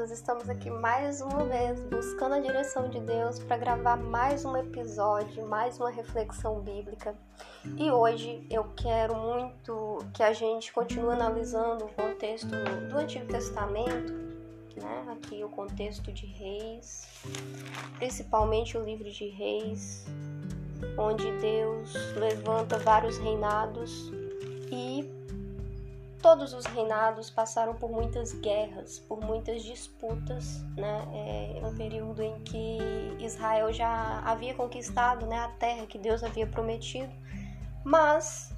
amados, estamos aqui mais uma vez buscando a direção de Deus para gravar mais um episódio, mais uma reflexão bíblica. E hoje eu quero muito que a gente continue analisando o contexto do Antigo Testamento, né? Aqui o contexto de Reis, principalmente o livro de Reis, onde Deus levanta vários reinados e Todos os reinados passaram por muitas guerras, por muitas disputas, né? É um período em que Israel já havia conquistado né, a terra que Deus havia prometido, mas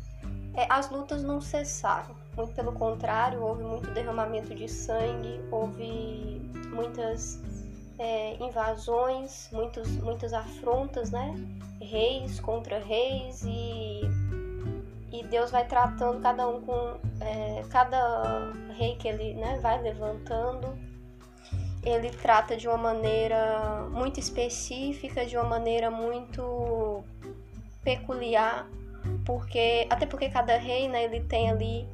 é, as lutas não cessaram. Muito pelo contrário, houve muito derramamento de sangue, houve muitas é, invasões, muitos, muitas afrontas, né? Reis contra reis e e Deus vai tratando cada um com é, cada rei que ele né, vai levantando. Ele trata de uma maneira muito específica de uma maneira muito peculiar porque até porque cada rei né, ele tem ali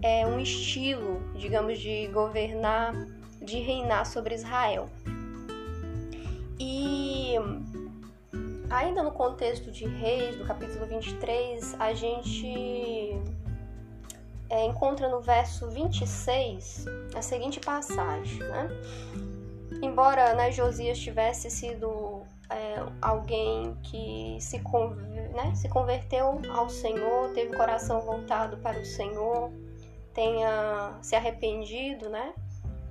é, um estilo digamos de governar de reinar sobre Israel. E Ainda no contexto de Reis, do capítulo 23, a gente é, encontra no verso 26 a seguinte passagem, né? Embora né, Josias tivesse sido é, alguém que se, né, se converteu ao Senhor, teve o coração voltado para o Senhor, tenha se arrependido, né?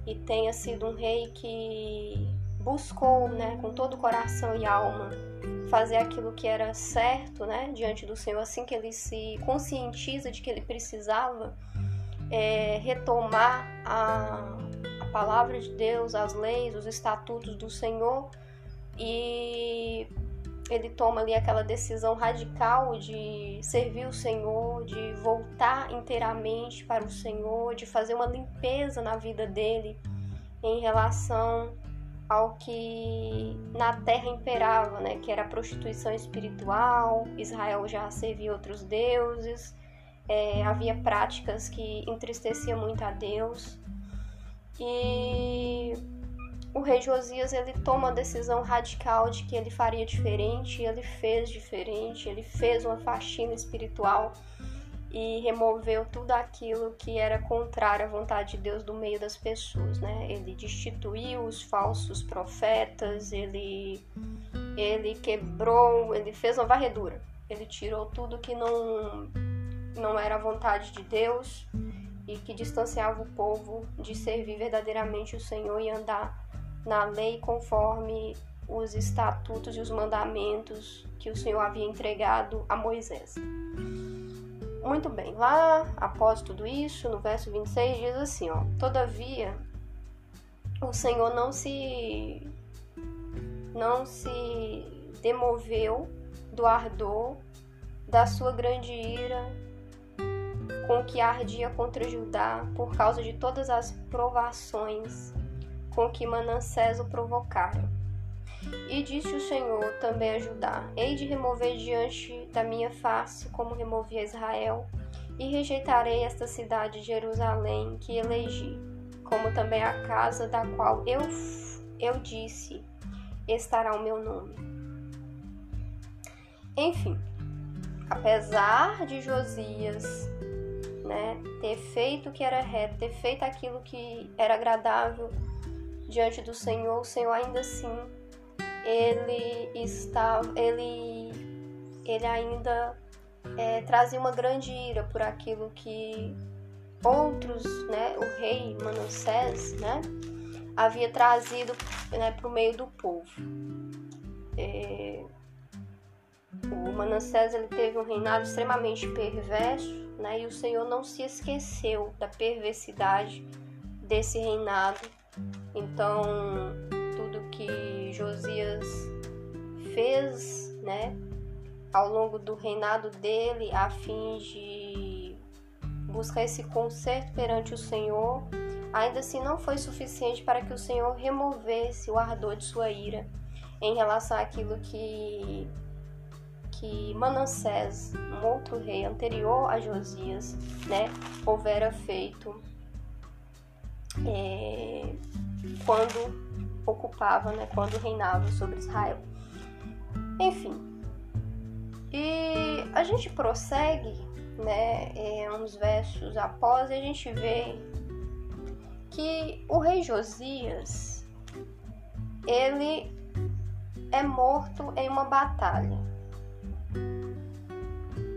E tenha sido um rei que buscou, né, com todo o coração e alma, fazer aquilo que era certo, né, diante do Senhor, assim que ele se conscientiza de que ele precisava é, retomar a, a palavra de Deus, as leis, os estatutos do Senhor e ele toma ali aquela decisão radical de servir o Senhor, de voltar inteiramente para o Senhor, de fazer uma limpeza na vida dele em relação ao que na terra imperava, né, que era a prostituição espiritual, Israel já servia outros deuses, é, havia práticas que entristeciam muito a Deus. E o rei Josias ele toma a decisão radical de que ele faria diferente, ele fez diferente, ele fez uma faxina espiritual e removeu tudo aquilo que era contrário à vontade de Deus do meio das pessoas, né? Ele destituiu os falsos profetas, ele ele quebrou, ele fez uma varredura. Ele tirou tudo que não não era a vontade de Deus e que distanciava o povo de servir verdadeiramente o Senhor e andar na lei conforme os estatutos e os mandamentos que o Senhor havia entregado a Moisés. Muito bem, lá após tudo isso, no verso 26 diz assim, ó: Todavia o Senhor não se não se demoveu do ardor da sua grande ira com que ardia contra Judá por causa de todas as provações com que Manassés o provocaram e disse o Senhor também a Judá: Hei de remover diante da minha face, como removi a Israel, e rejeitarei esta cidade de Jerusalém que elegi, como também a casa da qual eu, eu disse: estará o meu nome. Enfim, apesar de Josias né, ter feito o que era reto, ter feito aquilo que era agradável diante do Senhor, o Senhor ainda assim ele estava, ele, ele ainda é, trazia uma grande ira por aquilo que outros, né, o rei Manassés, né, havia trazido né, para o meio do povo. É, o Manassés ele teve um reinado extremamente perverso, né, e o Senhor não se esqueceu da perversidade desse reinado. Então, que Josias fez, né, ao longo do reinado dele, a fim de buscar esse conserto perante o Senhor, ainda assim não foi suficiente para que o Senhor removesse o ardor de sua ira em relação àquilo que que Manassés, um outro rei anterior a Josias, né, houvera feito é, quando ocupava, né, quando reinava sobre Israel. Enfim, e a gente prossegue, né, é, uns versos após, e a gente vê que o rei Josias, ele é morto em uma batalha.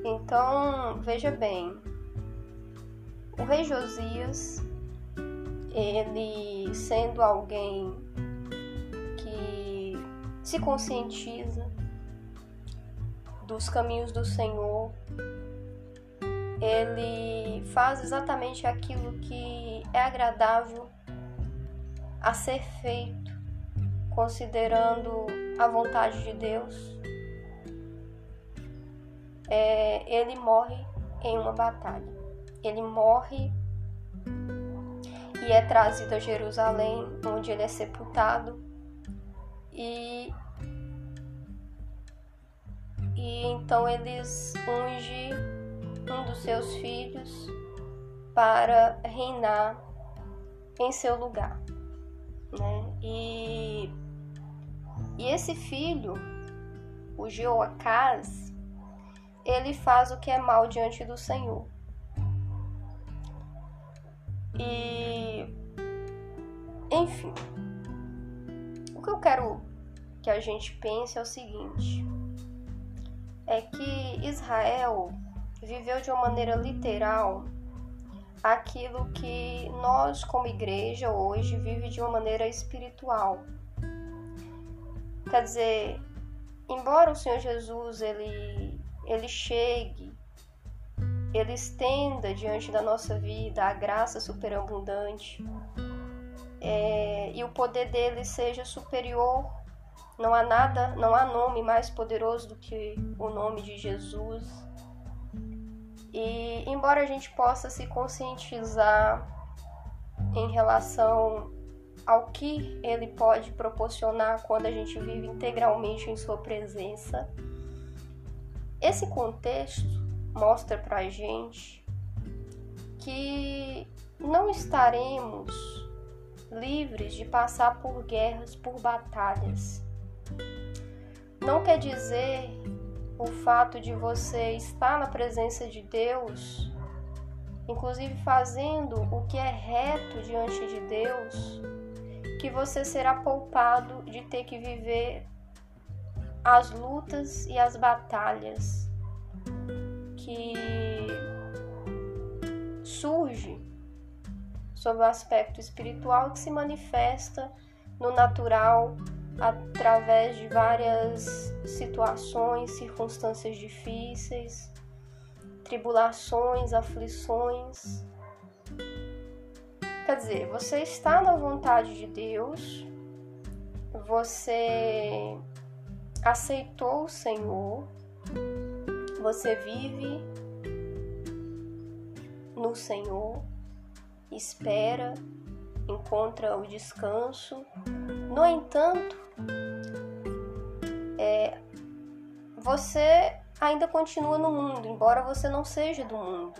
Então, veja bem, o rei Josias, ele sendo alguém se conscientiza dos caminhos do Senhor, ele faz exatamente aquilo que é agradável a ser feito, considerando a vontade de Deus. É, ele morre em uma batalha. Ele morre e é trazido a Jerusalém, onde ele é sepultado. E e então eles ungem um dos seus filhos para reinar em seu lugar. Né? E, e esse filho, o Jeoacás, ele faz o que é mal diante do Senhor. E enfim, o que eu quero que a gente pense é o seguinte: é que Israel viveu de uma maneira literal aquilo que nós como igreja hoje vive de uma maneira espiritual. Quer dizer, embora o Senhor Jesus ele ele chegue, ele estenda diante da nossa vida a graça superabundante, é, e o poder dele seja superior não há nada, não há nome mais poderoso do que o nome de Jesus. E embora a gente possa se conscientizar em relação ao que ele pode proporcionar quando a gente vive integralmente em sua presença, esse contexto mostra pra gente que não estaremos livres de passar por guerras, por batalhas não quer dizer o fato de você estar na presença de Deus, inclusive fazendo o que é reto diante de Deus, que você será poupado de ter que viver as lutas e as batalhas que surge sob o aspecto espiritual que se manifesta no natural através de várias situações, circunstâncias difíceis, tribulações, aflições. Quer dizer, você está na vontade de Deus, você aceitou o Senhor, você vive no Senhor, espera, encontra o descanso. No entanto, é, você ainda continua no mundo, embora você não seja do mundo.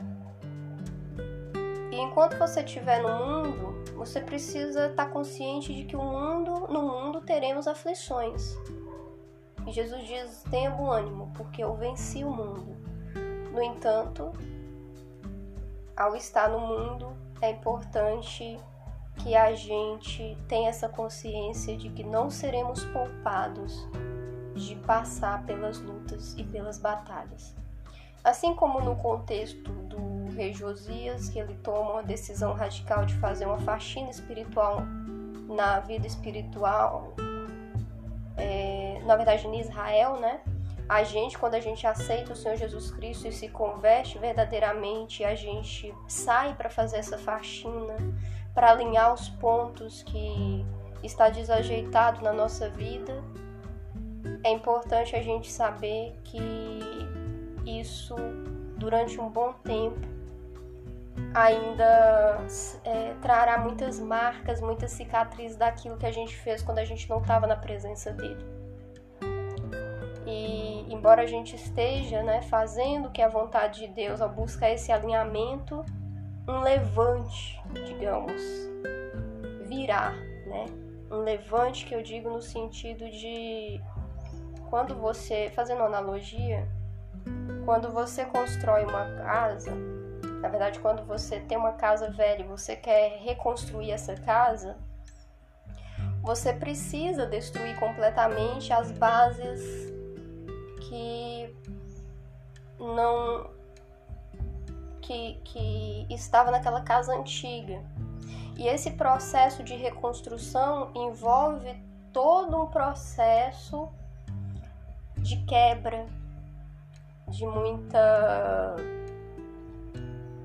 E enquanto você estiver no mundo, você precisa estar consciente de que o mundo, no mundo teremos aflições. E Jesus diz: tenha bom ânimo, porque eu venci o mundo. No entanto, ao estar no mundo, é importante que a gente tenha essa consciência de que não seremos poupados de passar pelas lutas e pelas batalhas. Assim como no contexto do rei Josias, que ele toma uma decisão radical de fazer uma faxina espiritual na vida espiritual, é, na verdade em Israel, né? A gente, quando a gente aceita o Senhor Jesus Cristo e se converte verdadeiramente, a gente sai para fazer essa faxina, para alinhar os pontos que está desajeitado na nossa vida é importante a gente saber que isso, durante um bom tempo, ainda é, trará muitas marcas, muitas cicatrizes daquilo que a gente fez quando a gente não estava na presença dele. E embora a gente esteja né, fazendo o que é a vontade de Deus ao buscar esse alinhamento, um levante, digamos, virá né? Um levante que eu digo no sentido de quando você, fazendo analogia, quando você constrói uma casa, na verdade, quando você tem uma casa velha e você quer reconstruir essa casa, você precisa destruir completamente as bases que não que, que estava naquela casa antiga. E esse processo de reconstrução envolve todo um processo de quebra, de muita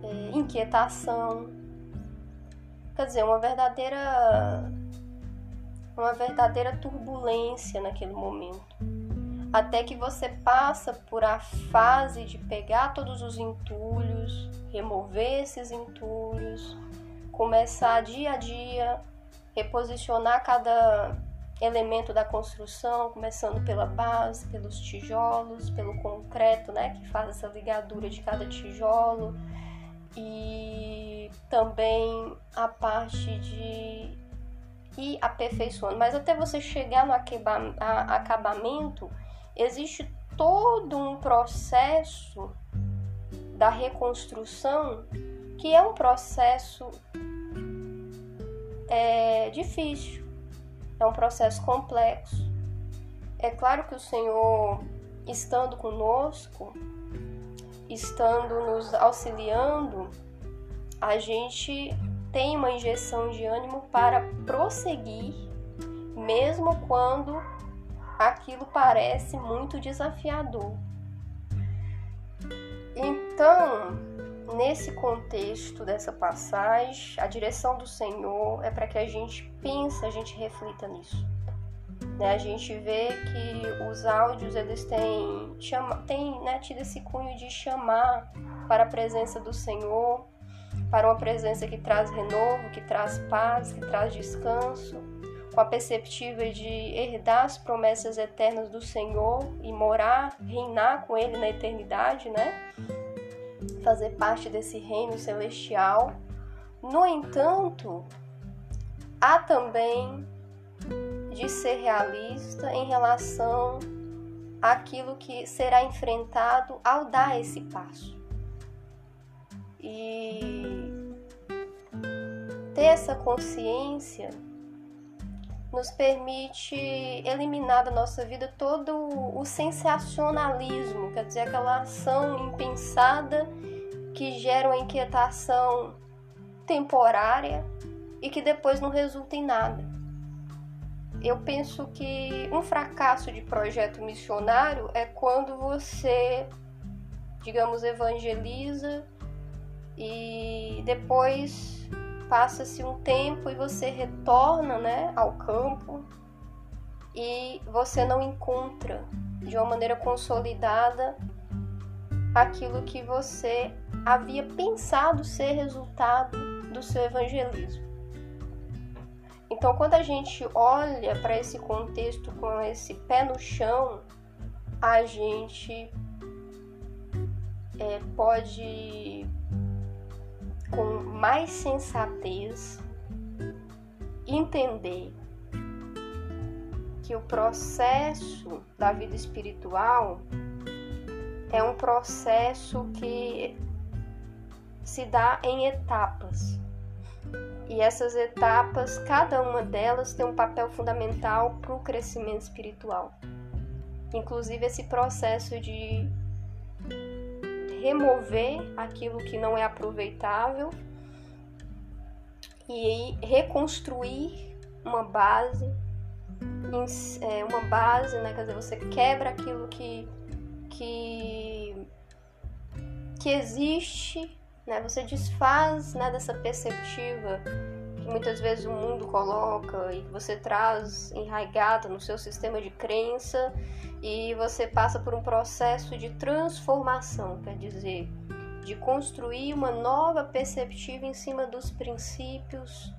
é, inquietação. Quer dizer, uma verdadeira uma verdadeira turbulência naquele momento. Até que você passa por a fase de pegar todos os entulhos, remover esses entulhos, começar dia a dia reposicionar cada elemento da construção, começando pela base, pelos tijolos, pelo concreto, né, que faz essa ligadura de cada tijolo, e também a parte de ir aperfeiçoando. Mas até você chegar no acabamento, existe todo um processo da reconstrução que é um processo é, difícil é um processo complexo. É claro que o Senhor, estando conosco, estando nos auxiliando, a gente tem uma injeção de ânimo para prosseguir, mesmo quando aquilo parece muito desafiador. Então, nesse contexto dessa passagem, a direção do Senhor é para que a gente pense, a gente reflita nisso. Né? A gente vê que os áudios eles têm, chama, têm né, tido esse cunho de chamar para a presença do Senhor, para uma presença que traz renovo, que traz paz, que traz descanso, com a perspectiva de herdar as promessas eternas do Senhor e morar, reinar com Ele na eternidade, né? fazer parte desse reino celestial. No entanto, há também de ser realista em relação àquilo que será enfrentado ao dar esse passo. E ter essa consciência nos permite eliminar da nossa vida todo o sensacionalismo, quer dizer, aquela ação impensada que gera uma inquietação temporária e que depois não resulta em nada. Eu penso que um fracasso de projeto missionário é quando você, digamos, evangeliza e depois passa-se um tempo e você retorna né, ao campo e você não encontra de uma maneira consolidada aquilo que você havia pensado ser resultado do seu evangelismo. Então, quando a gente olha para esse contexto com esse pé no chão, a gente é, pode com mais sensatez entender que o processo da vida espiritual é um processo que se dá em etapas. E essas etapas, cada uma delas tem um papel fundamental para o crescimento espiritual. Inclusive esse processo de remover aquilo que não é aproveitável e reconstruir uma base, é, uma base, né? Quer dizer, você quebra aquilo que, que, que existe, né? Você desfaz né, dessa perspectiva que muitas vezes o mundo coloca e que você traz enraigada no seu sistema de crença e você passa por um processo de transformação, quer dizer, de construir uma nova perspectiva em cima dos princípios,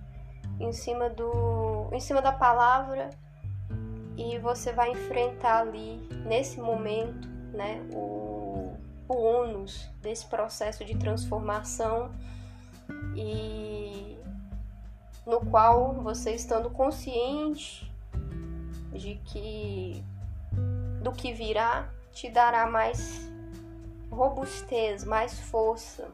em cima do, em cima da palavra e você vai enfrentar ali nesse momento, né, o, o ônus desse processo de transformação e no qual você estando consciente de que do que virá te dará mais robustez, mais força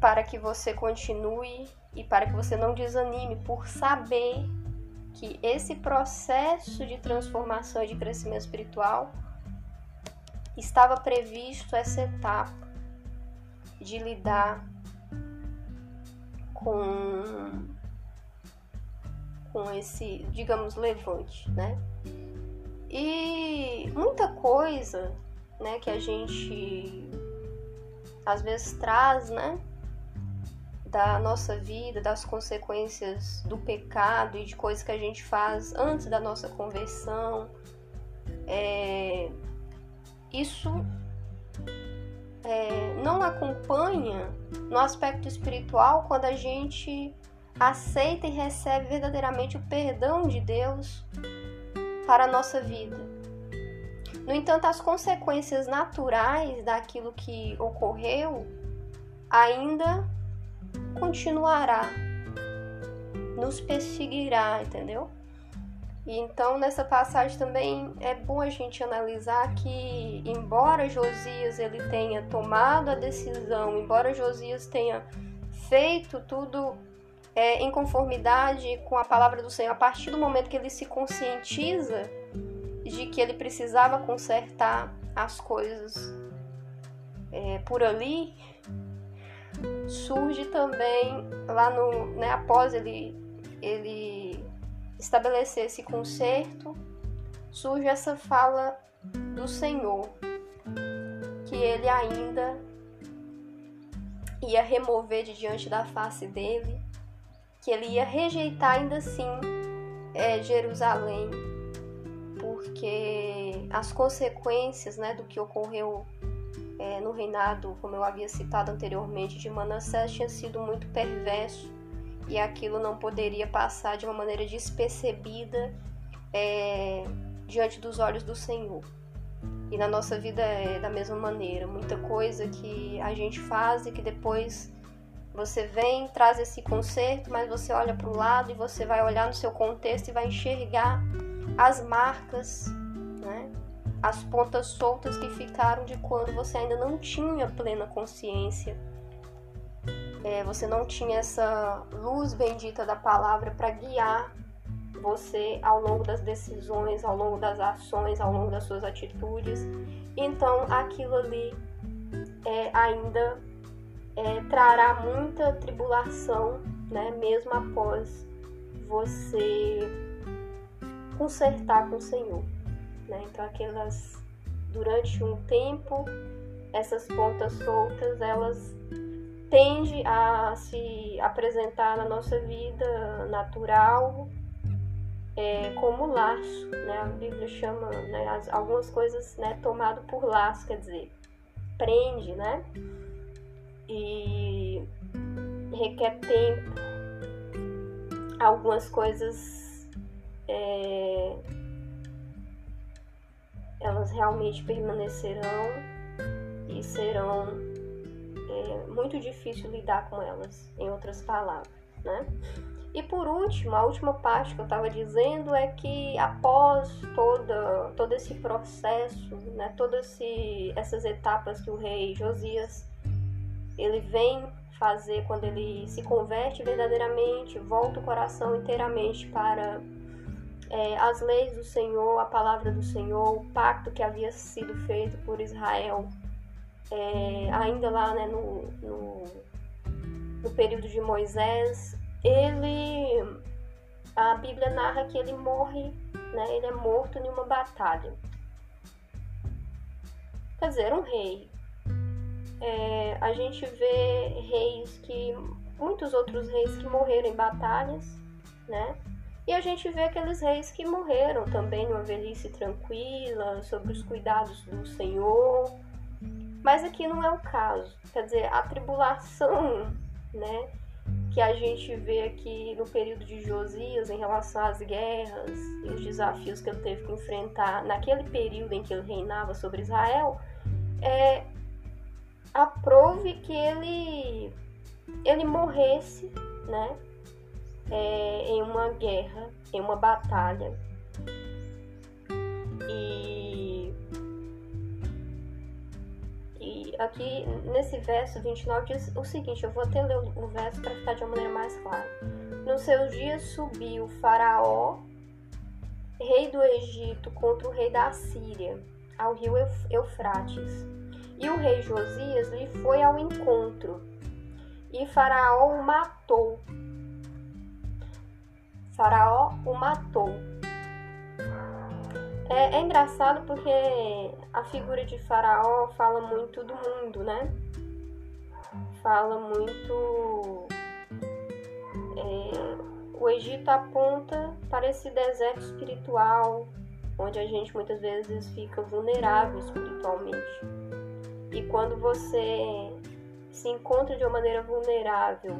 para que você continue e para que você não desanime por saber que esse processo de transformação e de crescimento espiritual estava previsto essa etapa de lidar com com esse, digamos, levante, né? E muita coisa, né, que a gente às vezes traz, né, da nossa vida, das consequências do pecado e de coisas que a gente faz antes da nossa conversão, é, isso é, não acompanha no aspecto espiritual quando a gente aceita e recebe verdadeiramente o perdão de Deus para a nossa vida. No entanto, as consequências naturais daquilo que ocorreu ainda continuará, nos perseguirá, entendeu? E então nessa passagem também é bom a gente analisar que embora Josias ele tenha tomado a decisão, embora Josias tenha feito tudo é, em conformidade com a palavra do Senhor, a partir do momento que ele se conscientiza de que ele precisava consertar as coisas é, por ali, surge também lá no, né, após ele ele estabelecer esse conserto, surge essa fala do Senhor, que ele ainda ia remover de diante da face dele, que ele ia rejeitar ainda assim é, Jerusalém, porque as consequências né, do que ocorreu é, no reinado, como eu havia citado anteriormente, de Manassés tinha sido muito perverso e aquilo não poderia passar de uma maneira despercebida é, diante dos olhos do Senhor. E na nossa vida é da mesma maneira. Muita coisa que a gente faz e que depois você vem, traz esse conserto, mas você olha para o lado e você vai olhar no seu contexto e vai enxergar as marcas, né? as pontas soltas que ficaram de quando você ainda não tinha plena consciência é, você não tinha essa luz bendita da palavra para guiar você ao longo das decisões, ao longo das ações, ao longo das suas atitudes. Então aquilo ali é, ainda é, trará muita tribulação, né, mesmo após você consertar com o Senhor. Né? Então aquelas durante um tempo essas pontas soltas elas tende a se apresentar na nossa vida natural é, como laço, né? A Bíblia chama né, as, algumas coisas né, tomado por laço, quer dizer, prende, né? E requer tempo. Algumas coisas é, elas realmente permanecerão e serão é muito difícil lidar com elas, em outras palavras, né? E por último, a última parte que eu estava dizendo é que após toda, todo esse processo, né, todas essas etapas que o rei Josias ele vem fazer quando ele se converte verdadeiramente, volta o coração inteiramente para é, as leis do Senhor, a palavra do Senhor, o pacto que havia sido feito por Israel é, ainda lá né, no, no, no período de Moisés, ele a Bíblia narra que ele morre, né, ele é morto em uma batalha. Quer dizer, um rei. É, a gente vê reis que. muitos outros reis que morreram em batalhas, né? E a gente vê aqueles reis que morreram também numa velhice tranquila, sobre os cuidados do Senhor, mas aqui não é o caso. Quer dizer, a tribulação, né, que a gente vê aqui no período de Josias em relação às guerras e os desafios que ele teve que enfrentar naquele período em que ele reinava sobre Israel, é aprove que ele ele morresse, né, é, em uma guerra, em uma batalha. E, aqui nesse verso 29 diz o seguinte: eu vou até ler o verso para ficar de uma maneira mais clara. Nos seus dias subiu Faraó, rei do Egito, contra o rei da Síria, ao rio Eufrates. E o rei Josias lhe foi ao encontro, e Faraó o matou. Faraó o matou. É, é, engraçado porque a figura de Faraó fala muito do mundo, né? Fala muito é, o Egito aponta para esse deserto espiritual, onde a gente muitas vezes fica vulnerável espiritualmente. E quando você se encontra de uma maneira vulnerável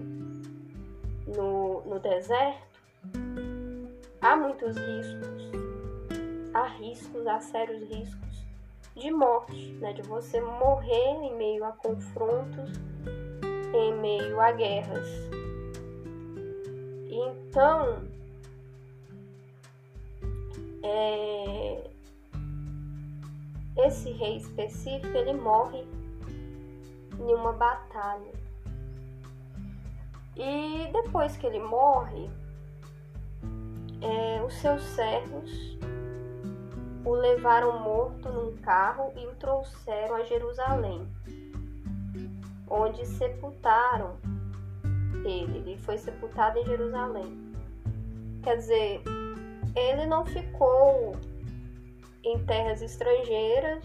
no, no deserto, há muitos riscos. Há riscos, há sérios riscos de morte, né? de você morrer em meio a confrontos, em meio a guerras. Então, é, esse rei específico ele morre em uma batalha. E depois que ele morre, é, os seus servos o levaram morto num carro e o trouxeram a Jerusalém, onde sepultaram ele. Ele foi sepultado em Jerusalém. Quer dizer, ele não ficou em terras estrangeiras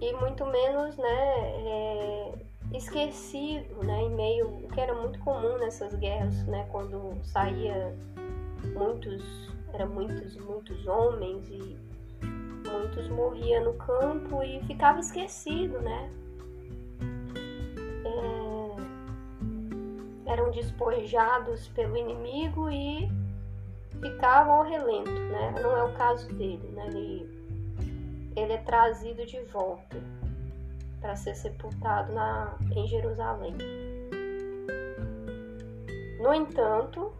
e muito menos, né, é, esquecido, né, em meio, o que era muito comum nessas guerras, né, quando saía muitos, era muitos, muitos homens e muitos morriam no campo e ficava esquecido, né, eram despojados pelo inimigo e ficavam ao relento, né? Não é o caso dele, né? Ele, ele é trazido de volta para ser sepultado na, em Jerusalém. No entanto,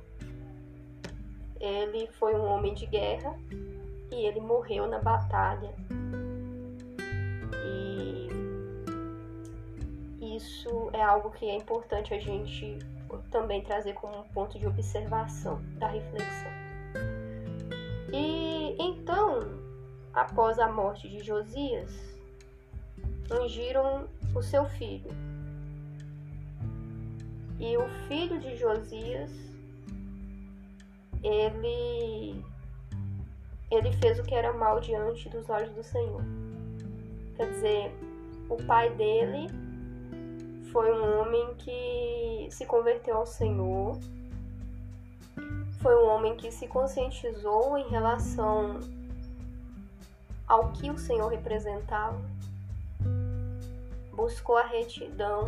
ele foi um homem de guerra e ele morreu na batalha. E isso é algo que é importante a gente também trazer como um ponto de observação da reflexão. E então, após a morte de Josias, ungiram o seu filho. E o filho de Josias, ele ele fez o que era mal diante dos olhos do Senhor. Quer dizer, o pai dele foi um homem que se converteu ao Senhor, foi um homem que se conscientizou em relação ao que o Senhor representava, buscou a retidão,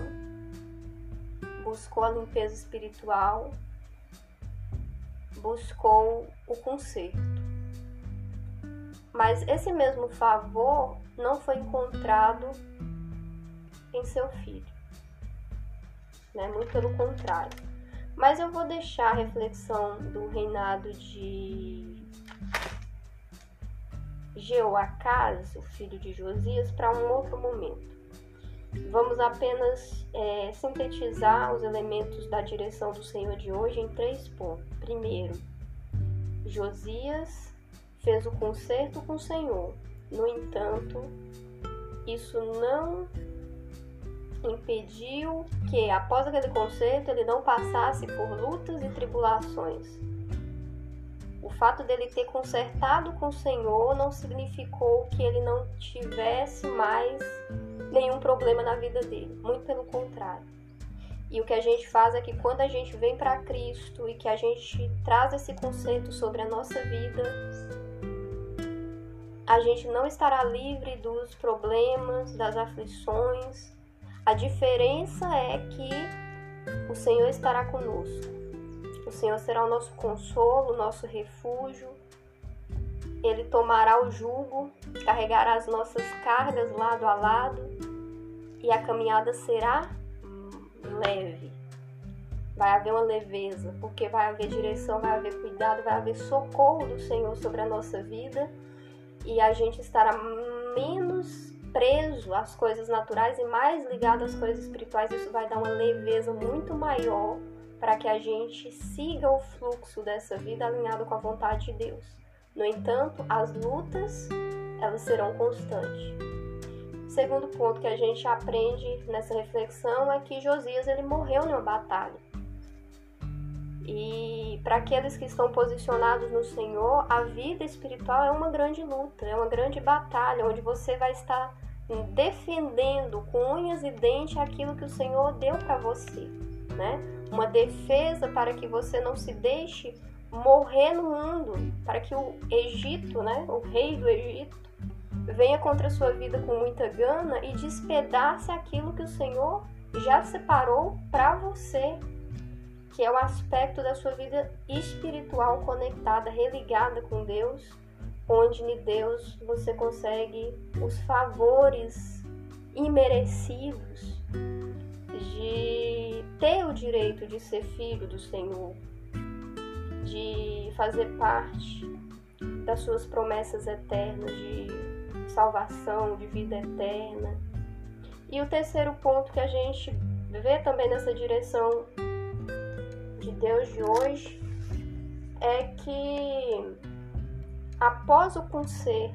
buscou a limpeza espiritual, buscou o conserto. Mas esse mesmo favor não foi encontrado em seu filho né? muito pelo contrário. Mas eu vou deixar a reflexão do reinado de Jeoacás, o filho de Josias, para um outro momento. Vamos apenas é, sintetizar os elementos da direção do Senhor de hoje em três pontos. Primeiro, Josias fez o concerto com o Senhor. No entanto, isso não impediu que, após aquele concerto, ele não passasse por lutas e tribulações. O fato dele ter consertado com o Senhor não significou que ele não tivesse mais nenhum problema na vida dele, muito pelo contrário. E o que a gente faz é que quando a gente vem para Cristo e que a gente traz esse conceito sobre a nossa vida, a gente não estará livre dos problemas, das aflições, a diferença é que o Senhor estará conosco. O Senhor será o nosso consolo, o nosso refúgio. Ele tomará o jugo, carregará as nossas cargas lado a lado e a caminhada será leve. vai haver uma leveza, porque vai haver direção, vai haver cuidado, vai haver socorro do Senhor sobre a nossa vida e a gente estará menos preso às coisas naturais e mais ligado às coisas espirituais. Isso vai dar uma leveza muito maior para que a gente siga o fluxo dessa vida alinhado com a vontade de Deus. No entanto, as lutas elas serão constantes. Segundo ponto que a gente aprende nessa reflexão é que Josias ele morreu numa batalha. E para aqueles que estão posicionados no Senhor, a vida espiritual é uma grande luta, é uma grande batalha, onde você vai estar defendendo com unhas e dentes aquilo que o Senhor deu para você, né? Uma defesa para que você não se deixe morrer no mundo, para que o Egito, né, o rei do Egito, venha contra a sua vida com muita gana e despedace aquilo que o Senhor já separou para você, que é o aspecto da sua vida espiritual conectada, religada com Deus, onde em Deus você consegue os favores imerecidos de ter o direito de ser filho do Senhor, de fazer parte das suas promessas eternas de salvação, de vida eterna. E o terceiro ponto que a gente vê também nessa direção de Deus de hoje é que após o conserto,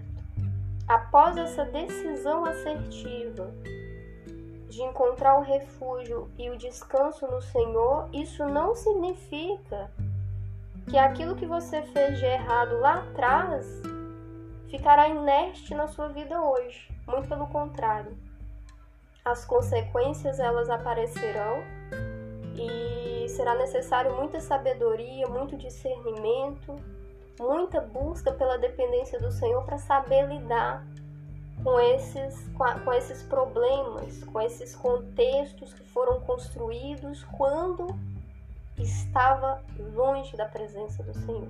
após essa decisão assertiva de encontrar o refúgio e o descanso no Senhor, isso não significa que aquilo que você fez de errado lá atrás ficará inerte na sua vida hoje. Muito pelo contrário. As consequências elas aparecerão e será necessário muita sabedoria, muito discernimento muita busca pela dependência do Senhor para saber lidar com esses, com, esses problemas, com esses contextos que foram construídos quando estava longe da presença do Senhor.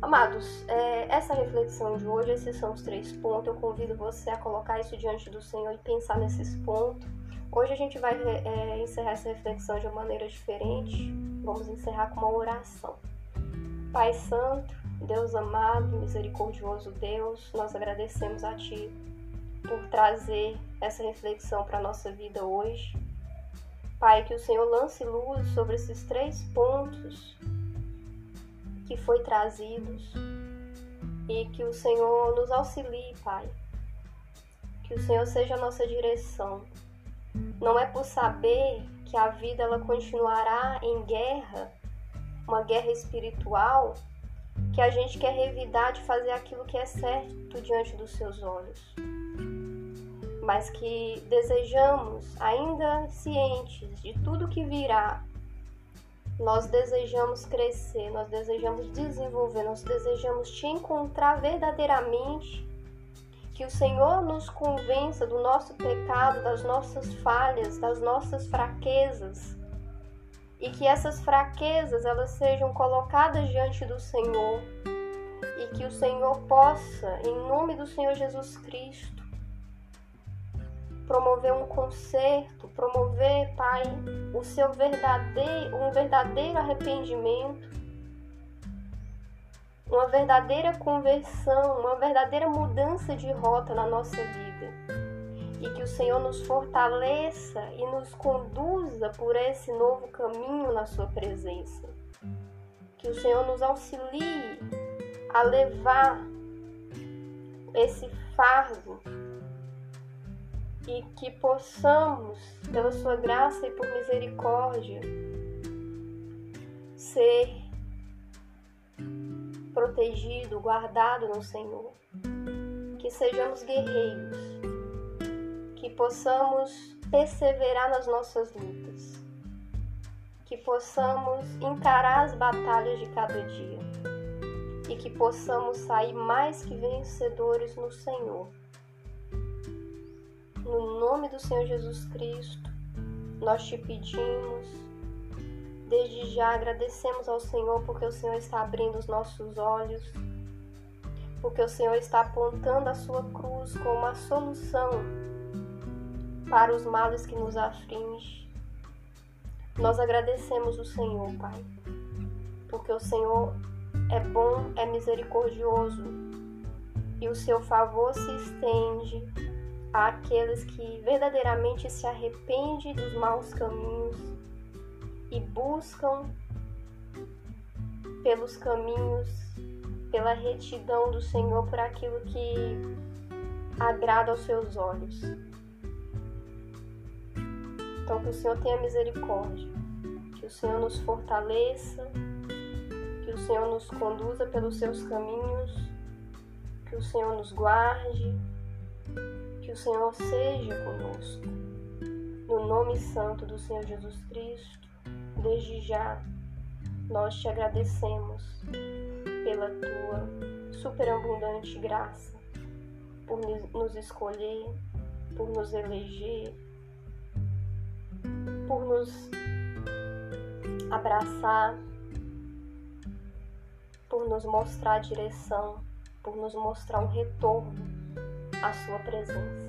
Amados, é, essa reflexão de hoje, esses são os três pontos. Eu convido você a colocar isso diante do Senhor e pensar nesses pontos. Hoje a gente vai é, encerrar essa reflexão de uma maneira diferente. Vamos encerrar com uma oração. Pai Santo, Deus amado, misericordioso Deus, nós agradecemos a Ti por trazer essa reflexão para a nossa vida hoje. Pai, que o Senhor lance luz sobre esses três pontos que foi trazidos e que o Senhor nos auxilie, Pai. Que o Senhor seja a nossa direção. Não é por saber que a vida ela continuará em guerra, uma guerra espiritual, que a gente quer revidar de fazer aquilo que é certo diante dos seus olhos, mas que desejamos, ainda cientes de tudo que virá, nós desejamos crescer, nós desejamos desenvolver, nós desejamos te encontrar verdadeiramente. Que o Senhor nos convença do nosso pecado, das nossas falhas, das nossas fraquezas e que essas fraquezas elas sejam colocadas diante do Senhor e que o Senhor possa, em nome do Senhor Jesus Cristo, promover um conserto, promover, Pai, o seu verdadeiro, um verdadeiro arrependimento, uma verdadeira conversão, uma verdadeira mudança de rota na nossa vida e que o Senhor nos fortaleça e nos conduza por esse novo caminho na Sua presença. Que o Senhor nos auxilie a levar esse fardo e que possamos, pela Sua graça e por misericórdia, ser protegido, guardado no Senhor. Que sejamos guerreiros que possamos perseverar nas nossas lutas, que possamos encarar as batalhas de cada dia e que possamos sair mais que vencedores no Senhor. No nome do Senhor Jesus Cristo, nós te pedimos, desde já agradecemos ao Senhor porque o Senhor está abrindo os nossos olhos, porque o Senhor está apontando a sua cruz como a solução para os males que nos aflige. Nós agradecemos o Senhor, Pai, porque o Senhor é bom, é misericordioso e o seu favor se estende àqueles que verdadeiramente se arrependem dos maus caminhos e buscam pelos caminhos, pela retidão do Senhor, por aquilo que agrada aos seus olhos. Então, que o Senhor tenha misericórdia, que o Senhor nos fortaleça, que o Senhor nos conduza pelos seus caminhos, que o Senhor nos guarde, o Senhor seja conosco. No nome santo do Senhor Jesus Cristo, desde já nós te agradecemos pela tua superabundante graça, por nos escolher, por nos eleger por nos abraçar, por nos mostrar a direção, por nos mostrar um retorno à Sua presença.